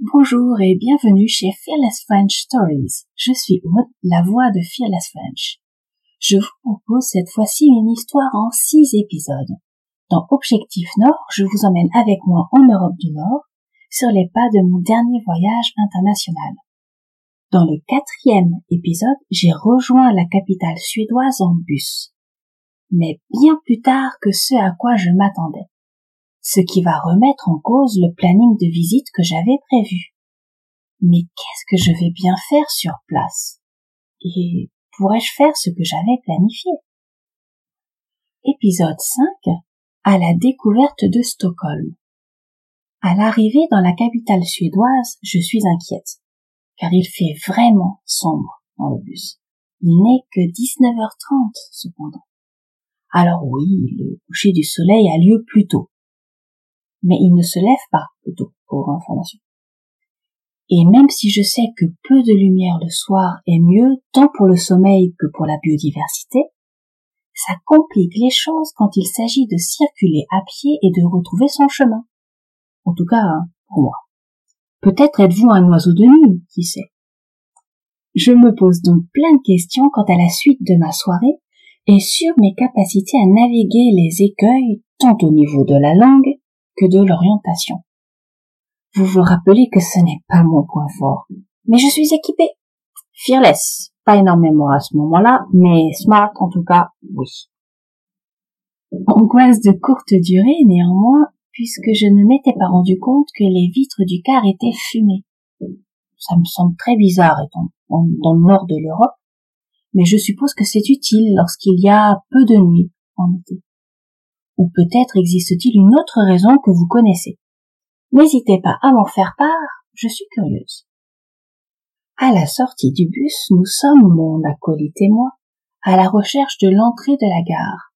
Bonjour et bienvenue chez Fearless French Stories. Je suis Aude, la voix de Fearless French. Je vous propose cette fois-ci une histoire en six épisodes. Dans Objectif Nord, je vous emmène avec moi en Europe du Nord, sur les pas de mon dernier voyage international. Dans le quatrième épisode, j'ai rejoint la capitale suédoise en bus. Mais bien plus tard que ce à quoi je m'attendais ce qui va remettre en cause le planning de visite que j'avais prévu. Mais qu'est-ce que je vais bien faire sur place? Et pourrais-je faire ce que j'avais planifié? Épisode 5 à la découverte de Stockholm. À l'arrivée dans la capitale suédoise, je suis inquiète, car il fait vraiment sombre dans le bus. Il n'est que 19h30 cependant. Alors oui, le coucher du soleil a lieu plus tôt, mais il ne se lève pas, plutôt, pour information. Et même si je sais que peu de lumière le soir est mieux tant pour le sommeil que pour la biodiversité, ça complique les choses quand il s'agit de circuler à pied et de retrouver son chemin. En tout cas, pour moi. Peut-être êtes-vous un oiseau de nuit, qui sait. Je me pose donc plein de questions quant à la suite de ma soirée et sur mes capacités à naviguer les écueils tant au niveau de la langue que de l'orientation. Vous vous rappelez que ce n'est pas mon point fort. Mais je suis équipée. Fearless. Pas énormément à ce moment-là, mais smart en tout cas, oui. Angoisse de courte durée néanmoins, puisque je ne m'étais pas rendu compte que les vitres du car étaient fumées. Ça me semble très bizarre étant dans le nord de l'Europe, mais je suppose que c'est utile lorsqu'il y a peu de nuit en été. Ou peut-être existe-t-il une autre raison que vous connaissez. N'hésitez pas à m'en faire part, je suis curieuse. À la sortie du bus, nous sommes, mon acolyte et moi, à la recherche de l'entrée de la gare.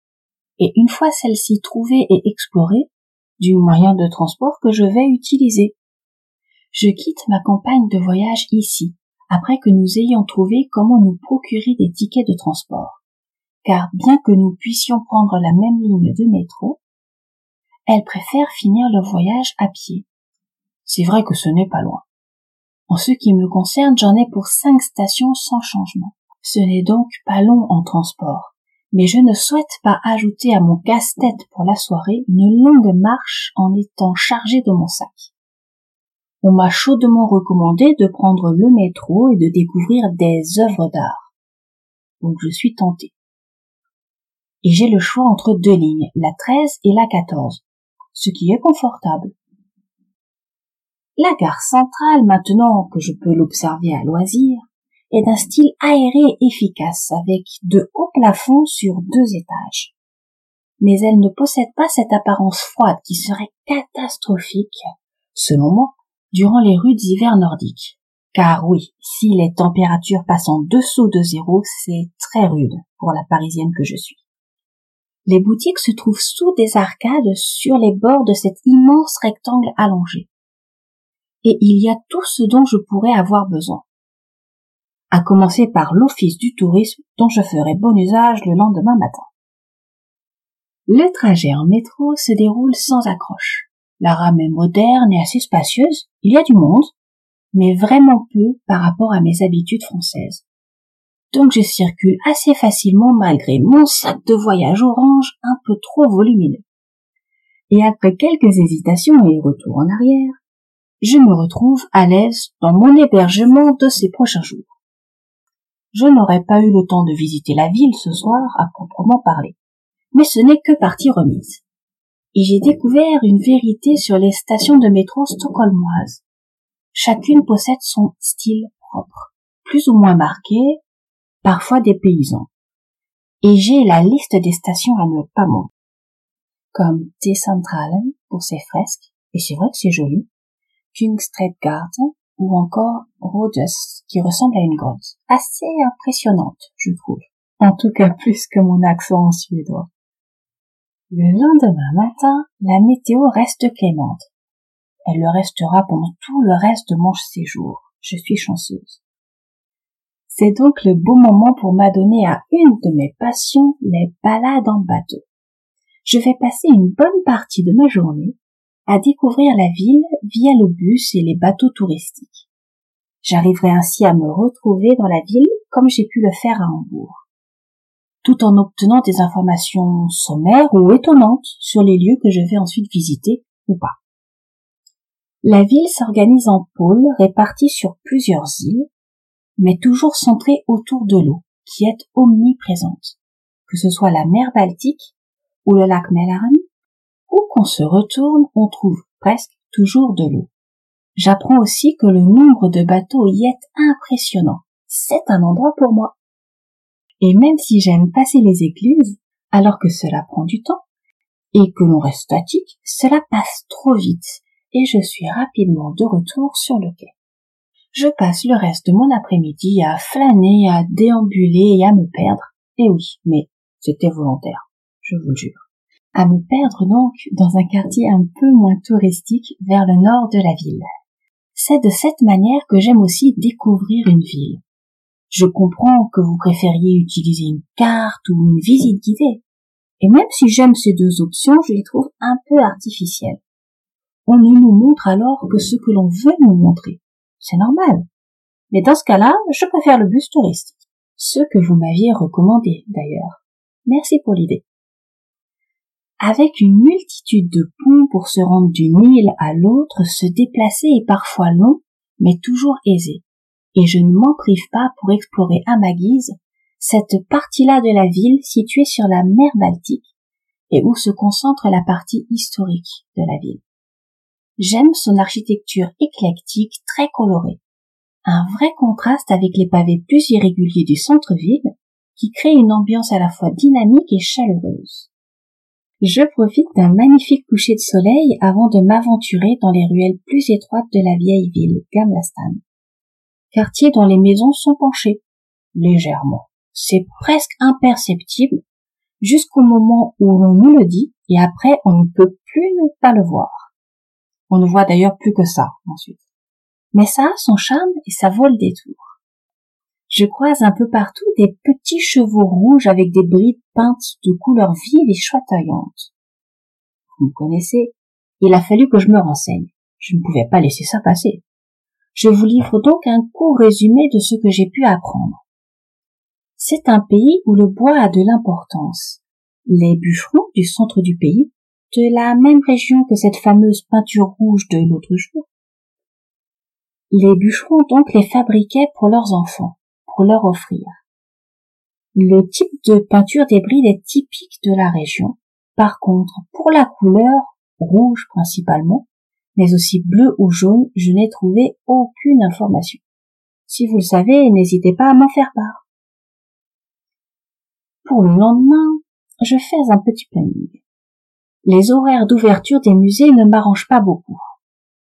Et une fois celle-ci trouvée et explorée, du moyen de transport que je vais utiliser. Je quitte ma campagne de voyage ici, après que nous ayons trouvé comment nous procurer des tickets de transport car bien que nous puissions prendre la même ligne de métro, elle préfère finir le voyage à pied. C'est vrai que ce n'est pas loin. En ce qui me concerne, j'en ai pour cinq stations sans changement. Ce n'est donc pas long en transport, mais je ne souhaite pas ajouter à mon casse-tête pour la soirée une longue marche en étant chargé de mon sac. On m'a chaudement recommandé de prendre le métro et de découvrir des œuvres d'art. Donc je suis tenté et j'ai le choix entre deux lignes, la 13 et la 14, ce qui est confortable. La gare centrale, maintenant que je peux l'observer à loisir, est d'un style aéré et efficace, avec de hauts plafonds sur deux étages. Mais elle ne possède pas cette apparence froide qui serait catastrophique, selon moi, durant les rudes hivers nordiques. Car oui, si les températures passent en dessous de zéro, c'est très rude pour la parisienne que je suis. Les boutiques se trouvent sous des arcades sur les bords de cet immense rectangle allongé. Et il y a tout ce dont je pourrais avoir besoin. À commencer par l'office du tourisme dont je ferai bon usage le lendemain matin. Le trajet en métro se déroule sans accroche. La rame est moderne et assez spacieuse, il y a du monde, mais vraiment peu par rapport à mes habitudes françaises donc je circule assez facilement malgré mon sac de voyage orange un peu trop volumineux. Et après quelques hésitations et retours en arrière, je me retrouve à l'aise dans mon hébergement de ces prochains jours. Je n'aurais pas eu le temps de visiter la ville ce soir à proprement parler, mais ce n'est que partie remise. Et j'ai découvert une vérité sur les stations de métro stockholmoises. Chacune possède son style propre, plus ou moins marqué, parfois des paysans. Et j'ai la liste des stations à ne pas manquer. Comme T-Centralen pour ses fresques, et c'est vrai que c'est joli, Kungsträdgarten ou encore Rhodes qui ressemble à une grotte. Assez impressionnante, je trouve. En tout cas plus que mon accent en suédois. Le lendemain matin, la météo reste clémente. Elle le restera pendant tout le reste de mon séjour. Je suis chanceuse. C'est donc le beau moment pour m'adonner à une de mes passions, les balades en bateau. Je vais passer une bonne partie de ma journée à découvrir la ville via le bus et les bateaux touristiques. J'arriverai ainsi à me retrouver dans la ville comme j'ai pu le faire à Hambourg, tout en obtenant des informations sommaires ou étonnantes sur les lieux que je vais ensuite visiter ou pas. La ville s'organise en pôles répartis sur plusieurs îles, mais toujours centrées autour de l'eau, qui est omniprésente, que ce soit la mer Baltique ou le lac Mälaren, où qu'on se retourne, on trouve presque toujours de l'eau. J'apprends aussi que le nombre de bateaux y est impressionnant. C'est un endroit pour moi. Et même si j'aime passer les écluses, alors que cela prend du temps, et que l'on reste statique, cela passe trop vite, et je suis rapidement de retour sur le quai. Je passe le reste de mon après-midi à flâner, à déambuler et à me perdre. Et oui, mais c'était volontaire, je vous le jure. À me perdre donc dans un quartier un peu moins touristique vers le nord de la ville. C'est de cette manière que j'aime aussi découvrir une ville. Je comprends que vous préfériez utiliser une carte ou une visite guidée. Et même si j'aime ces deux options, je les trouve un peu artificielles. On ne nous montre alors que ce que l'on veut nous montrer. C'est normal. Mais dans ce cas-là, je préfère le bus touristique. Ce que vous m'aviez recommandé, d'ailleurs. Merci pour l'idée. Avec une multitude de ponts pour se rendre d'une île à l'autre, se déplacer est parfois long, mais toujours aisé. Et je ne m'en prive pas pour explorer à ma guise cette partie-là de la ville située sur la mer Baltique et où se concentre la partie historique de la ville. J'aime son architecture éclectique très colorée. Un vrai contraste avec les pavés plus irréguliers du centre-ville qui crée une ambiance à la fois dynamique et chaleureuse. Je profite d'un magnifique coucher de soleil avant de m'aventurer dans les ruelles plus étroites de la vieille ville, Gamlastan. Quartier dont les maisons sont penchées. Légèrement. C'est presque imperceptible jusqu'au moment où l'on nous le dit et après on ne peut plus ne pas le voir. On ne voit d'ailleurs plus que ça ensuite. Mais ça a son charme et ça vaut le détour. Je croise un peu partout des petits chevaux rouges avec des brides peintes de couleurs vives et chatoyantes. Vous me connaissez, il a fallu que je me renseigne. Je ne pouvais pas laisser ça passer. Je vous livre donc un court résumé de ce que j'ai pu apprendre. C'est un pays où le bois a de l'importance. Les bûcherons du centre du pays de la même région que cette fameuse peinture rouge de l'autre jour. Les bûcherons donc les fabriquaient pour leurs enfants, pour leur offrir. Le type de peinture des brides est typique de la région. Par contre, pour la couleur, rouge principalement, mais aussi bleu ou jaune, je n'ai trouvé aucune information. Si vous le savez, n'hésitez pas à m'en faire part. Pour le lendemain, je fais un petit planning les horaires d'ouverture des musées ne m'arrangent pas beaucoup.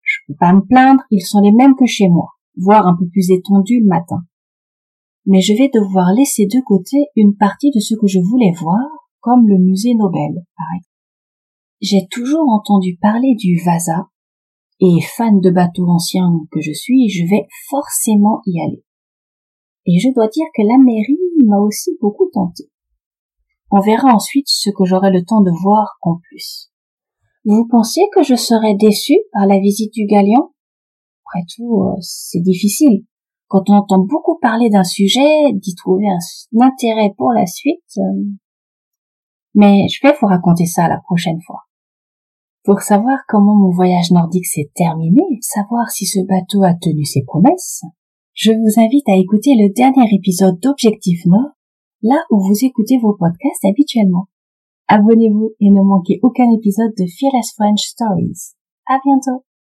Je peux pas me plaindre, ils sont les mêmes que chez moi, voire un peu plus étendus le matin. Mais je vais devoir laisser de côté une partie de ce que je voulais voir, comme le musée Nobel, par exemple. J'ai toujours entendu parler du Vasa, et fan de bateaux anciens que je suis, je vais forcément y aller. Et je dois dire que la mairie m'a aussi beaucoup tenté. On verra ensuite ce que j'aurai le temps de voir en plus. Vous pensez que je serais déçu par la visite du Galion? Après tout, euh, c'est difficile. Quand on entend beaucoup parler d'un sujet, d'y trouver un intérêt pour la suite. Euh, mais je vais vous raconter ça la prochaine fois. Pour savoir comment mon voyage nordique s'est terminé, savoir si ce bateau a tenu ses promesses, je vous invite à écouter le dernier épisode d'Objectif Nord là où vous écoutez vos podcasts habituellement. Abonnez-vous et ne manquez aucun épisode de Fearless French Stories. À bientôt!